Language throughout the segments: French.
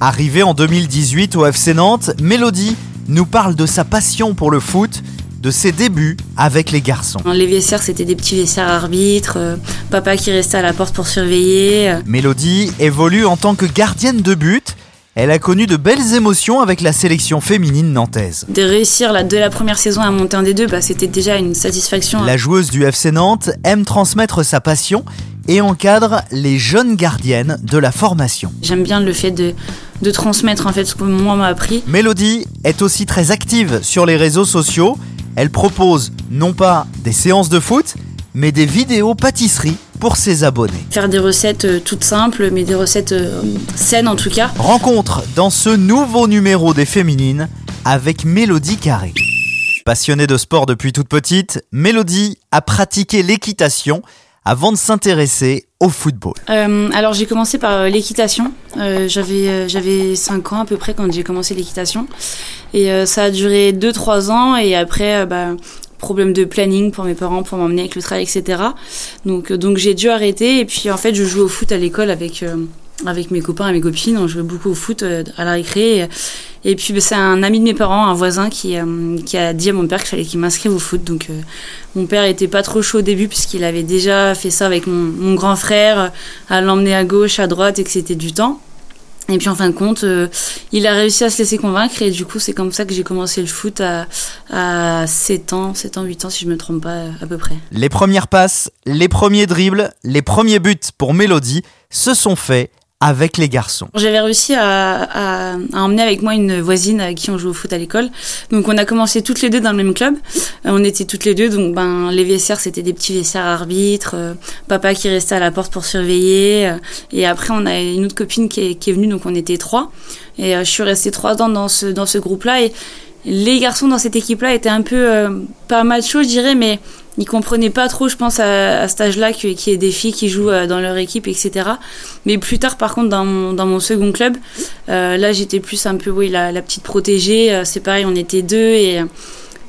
Arrivée en 2018 au FC Nantes, Mélodie nous parle de sa passion pour le foot de ses débuts avec les garçons. Les vestiaires, c'était des petits vestiaires arbitres, euh, papa qui restait à la porte pour surveiller. euh. Mélodie évolue en tant que gardienne de but. Elle a connu de belles émotions avec la sélection féminine nantaise. De réussir là, dès la première saison à monter un des deux, bah, c'était déjà une satisfaction. La joueuse du FC Nantes aime transmettre sa passion et encadre les jeunes gardiennes de la formation. J'aime bien le fait de, de transmettre en fait ce que moi m'a appris. Mélodie est aussi très active sur les réseaux sociaux. Elle propose non pas des séances de foot, mais des vidéos pâtisserie pour ses abonnés. Faire des recettes euh, toutes simples, mais des recettes euh, saines en tout cas. Rencontre dans ce nouveau numéro des féminines avec Mélodie Carré. Passionnée de sport depuis toute petite, Mélodie a pratiqué l'équitation avant de s'intéresser au football. Euh, alors j'ai commencé par euh, l'équitation. Euh, j'avais euh, j'avais 5 ans à peu près quand j'ai commencé l'équitation. Et ça a duré 2-3 ans et après bah, problème de planning pour mes parents pour m'emmener avec le travail etc. Donc, donc j'ai dû arrêter et puis en fait je jouais au foot à l'école avec, avec mes copains et mes copines. On jouait beaucoup au foot euh, à la récré. Et, puis bah, c'est un ami de mes parents, un voisin qui, euh, qui a dit à mon père qu'il fallait qu'il m'inscrive au foot. Donc euh, mon père était pas trop chaud au début puisqu'il avait déjà fait ça avec mon, grand frère, à l'emmener à gauche, à droite et que c'était du temps. Et puis en fin de compte, il a réussi à se laisser convaincre et du coup c'est comme ça que j'ai commencé le foot à, à 7 ans, 7 ans, 8 ans si je me trompe pas à peu près. Les premières passes, les premiers dribbles, les premiers buts pour Mélodie se sont faits avec les garçons. J'avais réussi à, à, à emmener avec moi une voisine avec qui on joue au foot à l'école. Donc on a commencé toutes les deux dans le même club. Euh, on était toutes les deux, donc ben les vestiaires c'était des petits vestiaires arbitres, euh, papa qui restait à la porte pour surveiller. euh, et après on a une autre copine qui est, venue, donc on était trois. Et je suis restée trois ans dans ce, dans ce groupe-là. Et les garçons dans cette équipe-là étaient un peu pas macho, je dirais, mais ils comprenaient pas trop, je pense, à, à cet âge-là qu'il y ait des filles qui jouent euh, dans leur équipe, etc. Mais plus tard, par contre, dans mon, dans mon second club, euh, là, j'étais plus un peu, oui, la, la petite protégée. Euh, C'est pareil, on était deux et,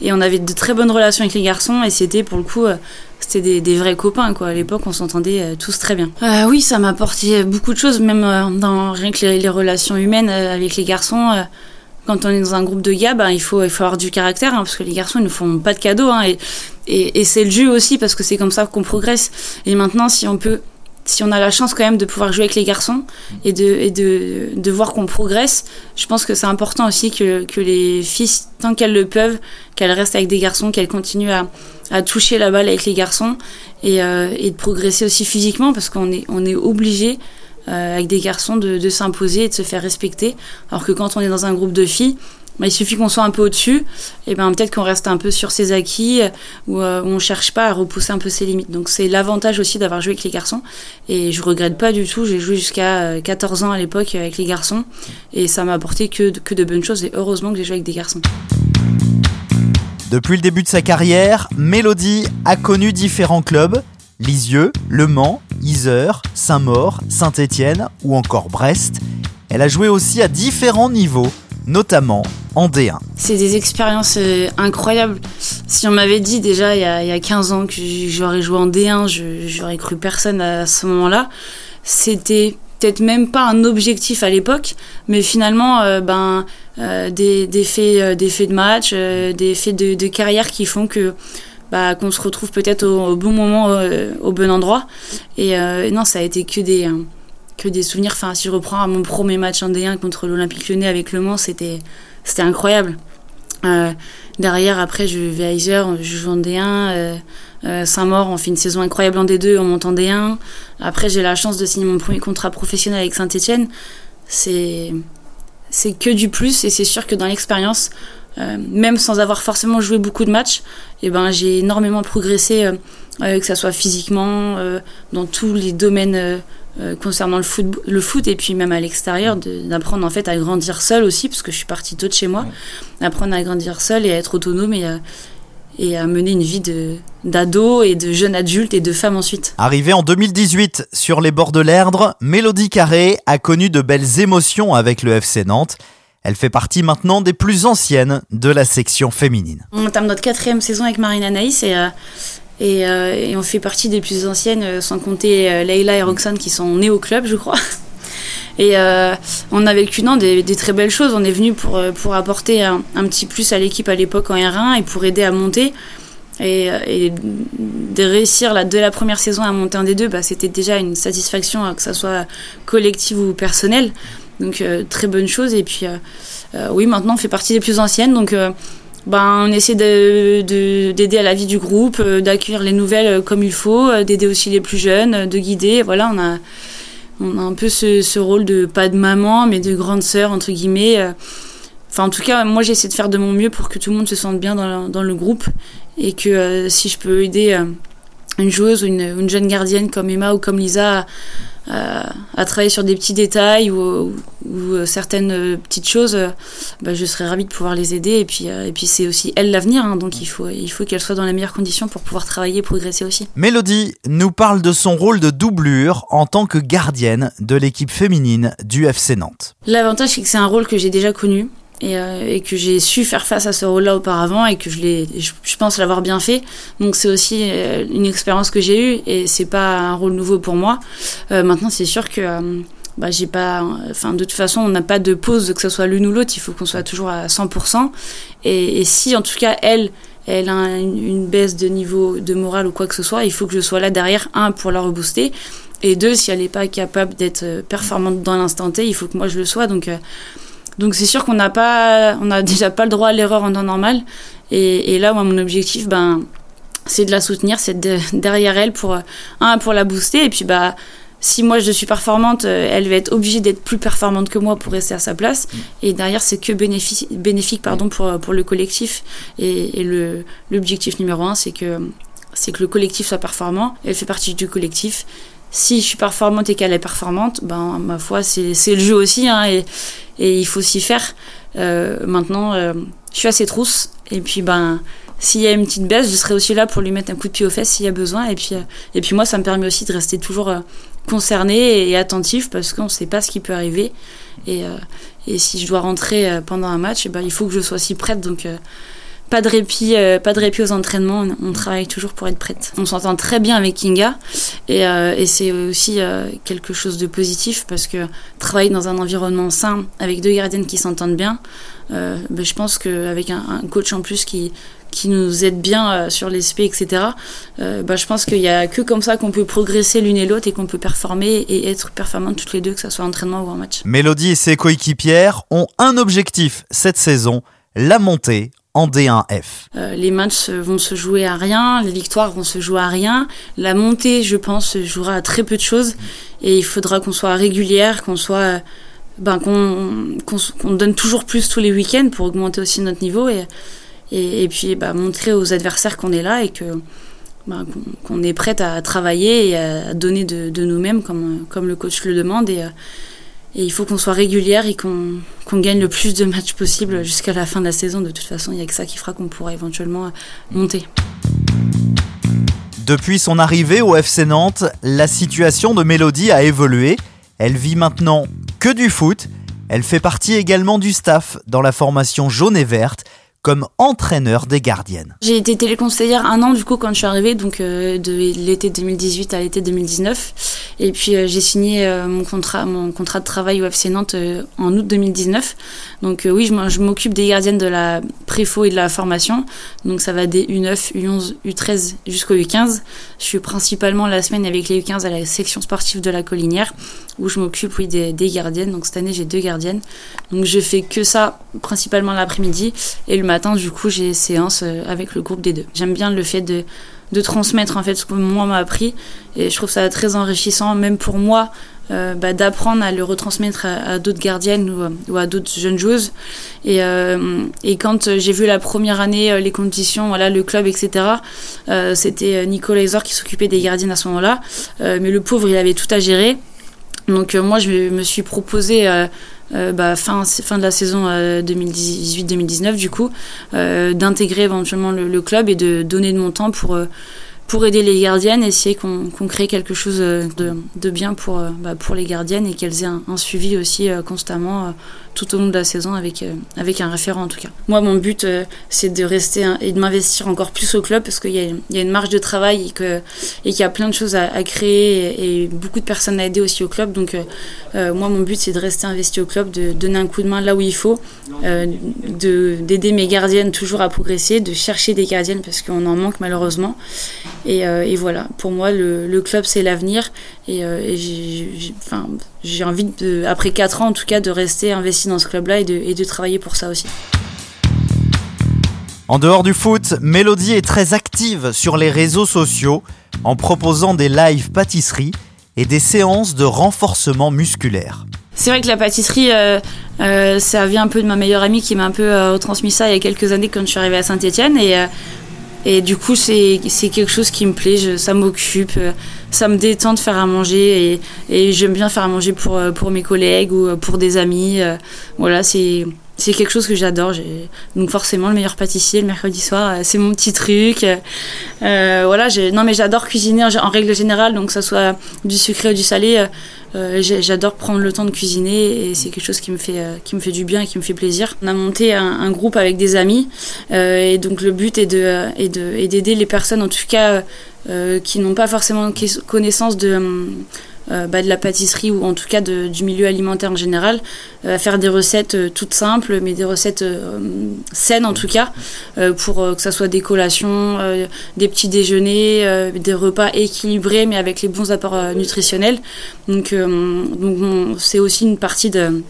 et on avait de très bonnes relations avec les garçons. Et c'était, pour le coup, c'était des, vrais copains, quoi. À l'époque, on s'entendait tous très bien. Oui, ça m'a apporté beaucoup de choses, même dans rien que les, relations humaines avec les garçons. quand on est dans un groupe de gars, ben, il, faut, il faut avoir du caractère, hein, parce que les garçons, ils ne font pas de cadeaux. Hein, et, c'est le jeu aussi, parce que c'est comme ça qu'on progresse. Et maintenant, si on peut, si on a la chance quand même de pouvoir jouer avec les garçons et de, de, de voir qu'on progresse, je pense que c'est important aussi que, que les filles, tant qu'elles le peuvent, qu'elles restent avec des garçons, qu'elles continuent à, à toucher la balle avec les garçons et, euh, et de progresser aussi physiquement, parce qu'on est, on est obligé euh, avec des garçons de, de s'imposer et de se faire respecter. Alors que quand on est dans un groupe de filles, bah, il suffit qu'on soit un peu au-dessus, et ben peut-être qu'on reste un peu sur ses acquis, euh, ou euh, on cherche pas à repousser un peu ses limites. Donc c'est l'avantage aussi d'avoir joué avec les garçons, et je regrette pas du tout. J'ai joué jusqu'à euh, 14 ans à l'époque avec les garçons, et ça m'a apporté que, que de bonnes choses, et heureusement que j'ai joué avec des garçons. Depuis le début de sa carrière, Mélodie a connu différents clubs Lisieux, Le Mans, Isère, Saint-Maur, Saint-Étienne ou encore Brest. Elle a joué aussi à différents niveaux, notamment en D1. C'est des expériences euh, incroyables. Si on m'avait dit déjà il y, a, il y a 15 ans que j'aurais joué en D1, je- j'aurais cru personne à ce moment-là. C'était peut-être même pas un objectif à l'époque, mais finalement, euh, ben, euh, des, faits, des de match, des faits de, carrière qui font que bah, qu'on se retrouve peut-être au, au bon moment, euh, au bon endroit. Et non, ça a été que des, que des souvenirs. Enfin, si je reprends mon premier match en D1 contre l'Olympique Lyonnais avec Le Mans, c'était incroyable. Euh, derrière, après, je vais à Isère, je joue en D1. Euh, euh, Saint-Maur, on fait une saison incroyable en D2, on monte en D1. Après, j'ai la chance de signer mon premier contrat professionnel avec Saint-Etienne. C'est, que du plus, et c'est sûr que dans l'expérience, même sans avoir forcément joué beaucoup de matchs, et ben j'ai énormément progressé, que ça soit physiquement, dans tous les domaines concernant le foot, le foot et puis même à l'extérieur, d'apprendre en fait à grandir seul aussi, parce que je suis partie tôt de chez moi, apprendre à grandir seul et à être autonome et et à mener une vie d'ado et de jeune adulte et de femme ensuite. Arrivée en 2018 sur les bords de l'Erdre, Mélodie Carré a connu de belles émotions avec le FC Nantes. Elle fait partie maintenant des plus anciennes de la section féminine. On entame notre quatrième saison avec Marine Anaïs et, euh, euh, et, on fait partie des plus anciennes, euh, sans compter Leïla et Roxane qui sont nées au club, je crois. Et euh, on a vécu non, des, très belles choses. On est venu pour, euh, pour apporter un, petit plus à l'équipe à l'époque en R1 et pour aider à monter. Et, euh, de réussir là, dès la première saison à monter un des deux, bah, c'était déjà une satisfaction, hein, que ça soit collective ou personnelle. Donc très bonne chose. Et puis oui, maintenant on fait partie des plus anciennes. Donc ben, on essaie d'aider de, à la vie du groupe, d'accueillir les nouvelles comme il faut, d'aider aussi les plus jeunes, de guider. Voilà, on a on a un peu ce, rôle de pas de maman, mais de grande sœur entre guillemets. Euh. Enfin, en tout cas, moi, j'essaie de faire de mon mieux pour que tout le monde se sente bien dans, le groupe et que euh, si je peux aider euh, une joueuse ou une, jeune gardienne comme Emma ou comme Lisa à, travailler sur des petits détails ou, euh, certaines euh, petites choses, euh, bah, je serais ravie de pouvoir les aider. Et puis, et puis c'est aussi elle l'avenir, hein, donc il faut, il faut qu'elle soit dans les meilleures conditions pour pouvoir travailler et progresser aussi. Mélodie nous parle de son rôle de doublure en tant que gardienne de l'équipe féminine du FC Nantes. L'avantage, c'est que c'est un rôle que j'ai déjà connu et, euh, et, que j'ai su faire face à ce rôle-là auparavant et que je je, pense l'avoir bien fait. Donc c'est aussi euh, une expérience que j'ai eue et c'est pas un rôle nouveau pour moi. Euh, maintenant c'est sûr que bah, j'ai pas, enfin de toute façon on n'a pas de pause que ce soit l'une ou l'autre. Il faut qu'on soit toujours à 100%. Et, si en tout cas elle elle a une, une, baisse de niveau de morale ou quoi que ce soit, il faut que je sois là derrière un pour la rebooster et deux si elle n'est pas capable d'être performante dans l'instant T, il faut que moi je le sois. Donc donc c'est sûr qu'on n'a pas, on a déjà pas le droit à l'erreur en temps normal. Et, et là, mon objectif, ben, c'est de la soutenir, c'est derrière elle pour un pour la booster et puis bah si moi je suis performante, euh, elle va être obligée d'être plus performante que moi pour rester à sa place. Et derrière, c'est que bénéfique, bénéfique pardon, pour, pour le collectif. Et, et le, l'objectif numéro un, c'est que, c'est que le collectif soit performant. Elle fait partie du collectif. Si je suis performante et qu'elle est performante, ben, ma foi, c'est, le jeu aussi. Hein, et, et il faut s'y faire. Euh, maintenant, euh, je suis assez trousse et puis ben s'il y a une petite baisse, je serai aussi là pour lui mettre un coup de pied aux fesses s'il y a besoin. Et puis, euh, et puis moi, ça me permet aussi de rester toujours concerné et attentif parce qu'on ne sait pas ce qui peut arriver. Et, et si je dois rentrer pendant un match, eh ben, il faut que je sois aussi prête. Donc pas de répit, euh, pas de répit aux entraînements. On, travaille toujours pour être prête. On s'entend très bien avec Kinga et, euh, et c'est aussi euh, quelque chose de positif parce que travailler dans un environnement sain avec deux gardiennes qui s'entendent bien, ben, je pense qu'avec un, un coach en plus qui qui nous aide bien sur les SP, etc. bah, je pense qu'il n'y a que comme ça qu'on peut progresser l'une et l'autre et qu'on peut performer et être performantes toutes les deux, que ce soit entraînement ou en match. Mélodie et ses coéquipières ont un objectif cette saison, la montée en D1F. Euh, les matchs vont se jouer à rien, les victoires vont se jouer à rien. La montée, je pense, se jouera à très peu de choses. Et il faudra qu'on soit régulière, qu'on soit, ben, qu'on donne toujours plus tous les week-ends pour augmenter aussi notre niveau et, et, puis ben, montrer aux adversaires qu'on est là et que ben, qu'on est prête à travailler et à donner de, de nous-mêmes comme, comme le coach le demande. Et, et il faut qu'on soit régulière et qu'on gagne le plus de matchs possible jusqu'à la fin de la saison. De toute façon, il n'y a que ça qui fera qu'on pourra éventuellement monter. Depuis son arrivée au FC Nantes, la situation de Mélodie a évolué. Elle vit maintenant que du foot. Elle fait partie également du staff dans la formation jaune et verte comme entraîneur des gardiennes. J'ai été téléconseillère un an du coup quand je suis arrivée, donc euh, de l'été 2018 à l'été 2019. Et puis euh, j'ai signé euh, mon contrat, mon contrat de travail au FC Nantes en août 2019. Donc oui, je m'occupe des gardiennes de la préfo et de la formation. Donc ça va des U9, U11, U13 jusqu'au U15. Je suis principalement la semaine avec les U15 à la section sportive de la Collinière, où je m'occupe oui des, gardiennes. Donc cette année j'ai deux gardiennes. Donc je fais que ça principalement l'après-midi et le matin du coup, j'ai séance euh, avec le groupe des deux. J'aime bien le fait de, transmettre en fait ce que moi m'a appris et je trouve ça très enrichissant même pour moi euh, bah, d'apprendre à le retransmettre à, d'autres gardiennes ou, à d'autres jeunes joueuses. Et, quand j'ai vu la première année les conditions, voilà, le club, etc., c'était Nicolas Isor qui s'occupait des gardiennes à ce moment-là. mais le pauvre, il avait tout à gérer. Donc moi, je me suis proposé euh, bah, fin, fin de la saison 2018-2019 euh, du coup, euh, d'intégrer éventuellement le, club et de donner de mon temps pour pour aider les gardiennes, essayer qu'on crée quelque chose de, de bien pour, bah, pour les gardiennes et qu'elles aient un, suivi aussi constamment tout au long de la saison avec, avec un référent en tout cas. Moi, mon but, c'est de rester et de m'investir encore plus au club parce qu'il y, y, a une marge de travail et qu'il et qu'il y a plein de choses à, créer et, et, beaucoup de personnes à aider aussi au club. Donc, moi, mon but, c'est de rester investi au club, de donner un coup de main là où il faut, d'aider mes gardiennes toujours à progresser, de chercher des gardiennes parce qu'on en manque malheureusement euh, et, voilà, pour moi, le, club, c'est l'avenir. Et, euh, j'ai envie, de, après 4 ans en tout cas, de rester investi dans ce club-là et de, travailler pour ça aussi. En dehors du foot, Mélodie est très active sur les réseaux sociaux en proposant des lives pâtisseries et des séances de renforcement musculaire. C'est vrai que la pâtisserie, euh, ça vient un peu de ma meilleure amie qui m'a un peu transmis ça il y a quelques années quand je suis arrivée à Saint-Etienne. Et et du coup, c'est quelque chose qui me plaît, ça m'occupe, euh, ça me détend de faire à manger et, j'aime bien faire à manger pour, euh, pour mes collègues ou euh, pour des amis. Voilà, c'est c'est quelque chose que j'adore. Donc forcément, le meilleur pâtissier le mercredi soir, c'est mon petit truc. Euh, voilà, non mais j'adore cuisiner en, règle générale, donc que ça soit du sucré ou du salé. Euh, j'adore prendre le temps de cuisiner et c'est quelque chose qui me fait euh, qui me fait du bien et qui me fait plaisir. On a monté un, groupe avec des amis euh, et donc le but est de de d'aider les personnes en tout cas qui n'ont pas forcément connaissance de euh, bah, de la pâtisserie ou en tout cas du milieu alimentaire en général, euh, à faire des recettes euh, toutes simples, mais des recettes saines en tout cas, pour que ça soit des collations, des petits déjeuners, des repas équilibrés mais avec les bons apports nutritionnels. Donc, c'est aussi une partie de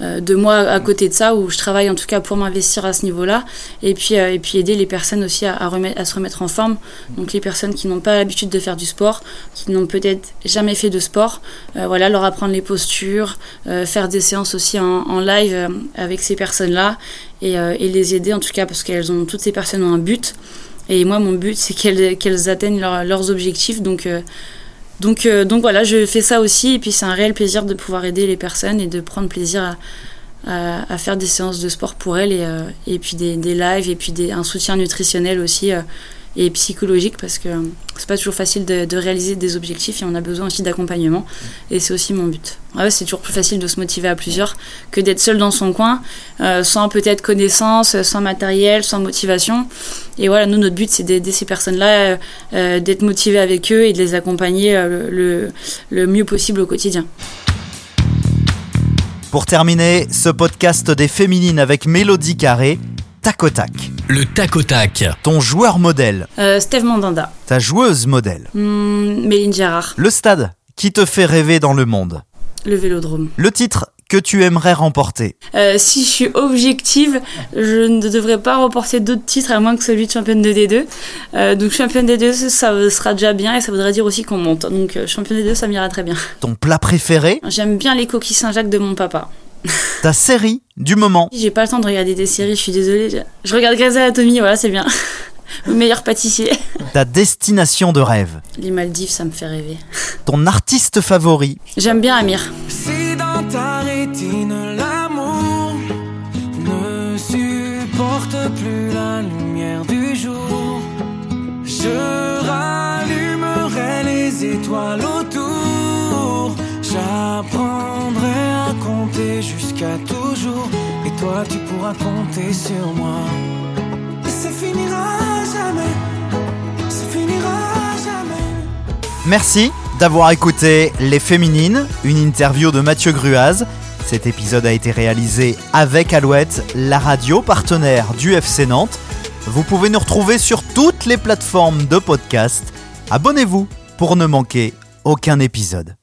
de moi à côté de ça où je travaille en tout cas pour m'investir à ce niveau-là et puis euh, et puis aider les personnes aussi à, se remettre en forme. Donc les personnes qui n'ont pas l'habitude de faire du sport qui n'ont peut-être jamais fait de sport euh, voilà leur apprendre les postures faire des séances aussi en, live avec ces personnes là et, les aider en tout cas parce qu'elles ont toutes ces personnes ont un but. Et moi mon but c'est qu'elles qu'elles atteignent leurs objectifs. Donc donc, euh, donc voilà, je fais ça aussi. Et puis c'est un réel plaisir de pouvoir aider les personnes et de prendre plaisir à, à, faire des séances de sport pour elles et, euh, et puis des, des, lives et puis des, un soutien nutritionnel aussi. Et psychologique parce que c'est pas toujours facile de, réaliser des objectifs et on a besoin aussi d'accompagnement et c'est aussi mon but. c'est toujours plus facile de se motiver à plusieurs que d'être seul dans son coin, euh, sans peut-être connaissance, sans matériel, sans motivation. Et voilà, nous notre but c'est d'aider ces personnes-là, euh, euh, d'être motivés avec eux et de les accompagner le, le mieux possible au quotidien. Pour terminer, ce podcast des féminines avec Mélodie Carré, tac au tac. Le tac au tac. Ton joueur modèle. Euh, Steve Mandanda. Ta joueuse modèle. Hmm, Méline Gérard. Le stade qui te fait rêver dans le monde. Le vélodrome. Le titre que tu aimerais remporter euh, Si je suis objective, je ne devrais pas remporter d'autres titres à moins que celui de championne de D2. Euh, donc championne de D2, ça sera déjà bien et ça voudrait dire aussi qu'on monte. Donc championne de D2, ça m'ira très bien. Ton plat préféré? J'aime bien les coquilles Saint-Jacques de mon papa. Ta série du moment J'ai pas le temps de regarder des séries, je suis désolée. Je regarde Grey's Anatomy, voilà, c'est bien. Le meilleur pâtissier. Ta destination de rêve Les Maldives, ça me fait rêver. Ton artiste favori J'aime bien Amir. Merci d'avoir écouté Les Féminines, une interview de Mathieu Gruaz. Cet épisode a été réalisé avec Alouette, la radio partenaire du FC Nantes. Vous pouvez nous retrouver sur toutes les plateformes de podcast. Abonnez-vous pour ne manquer aucun épisode.